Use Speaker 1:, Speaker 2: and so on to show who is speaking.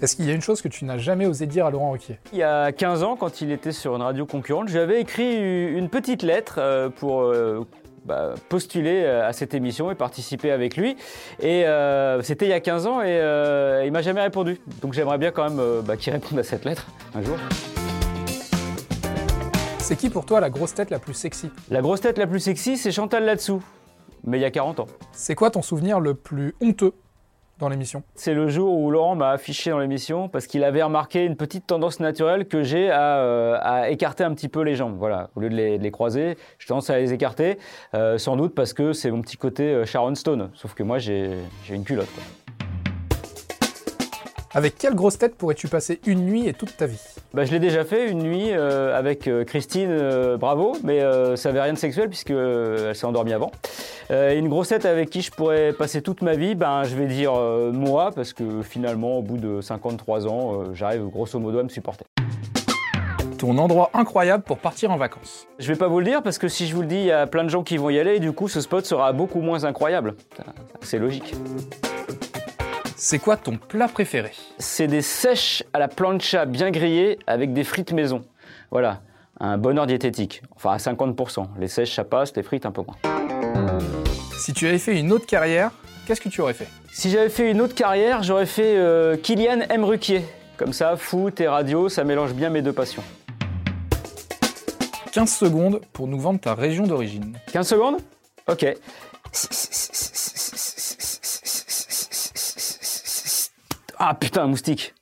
Speaker 1: Est-ce qu'il y a une chose que tu n'as jamais osé dire à Laurent Ruquier?
Speaker 2: Il y a 15 ans, quand il était sur une radio concurrente, j'avais écrit une petite lettre euh, pour euh, bah, postuler euh, à cette émission et participer avec lui. Et c'était il y a 15 ans et il m'a jamais répondu. Donc j'aimerais bien quand même bah, qu'il réponde à cette lettre un jour.
Speaker 1: C'est qui pour toi la grosse tête la plus sexy?
Speaker 2: La grosse tête la plus sexy, c'est Chantal Latsou, mais il y a 40 ans.
Speaker 1: C'est quoi ton souvenir le plus honteux? Dans l'émission
Speaker 2: C'est le jour où Laurent m'a affiché dans l'émission parce qu'il avait remarqué une petite tendance naturelle que j'ai à, euh, écarter un petit peu les jambes. Voilà, au lieu de les, croiser, je tendance à les écarter, euh, sans doute parce que c'est mon petit côté euh, Sharon Stone. Sauf que moi, j'ai une culotte.
Speaker 1: Avec quelle grosse tête pourrais-tu passer une nuit et toute ta vie?
Speaker 2: Bah, Je l'ai déjà fait, une nuit euh, avec Christine euh, Bravo, mais ça n'avait rien de sexuel puisqu'elle s'est endormie avant. Une grosse tête avec qui je pourrais passer toute ma vie, ben, je vais dire moi, parce que finalement, au bout de 53 ans, j'arrive grosso modo à me supporter.
Speaker 1: Ton endroit incroyable pour partir en vacances
Speaker 2: Je vais pas vous le dire parce que si je vous le dis, il y a plein de gens qui vont y aller et du coup, ce spot sera beaucoup moins incroyable. C'est logique.
Speaker 1: C'est quoi ton plat préféré?
Speaker 2: C'est des sèches à la plancha bien grillées avec des frites maison. Voilà, un bonheur diététique. Enfin, à 50%. Les sèches, ça passe, les frites, un peu moins.
Speaker 1: Si tu avais fait une autre carrière, qu'est-ce que tu aurais fait?
Speaker 2: Si j'avais fait une autre carrière, j'aurais fait euh, Kylian M. Ruquier. Comme ça, foot et radio, ça mélange bien mes deux passions.
Speaker 1: 15 secondes pour nous vendre ta région d'origine.
Speaker 2: 15 secondes? Ok. Ah putain, un moustique.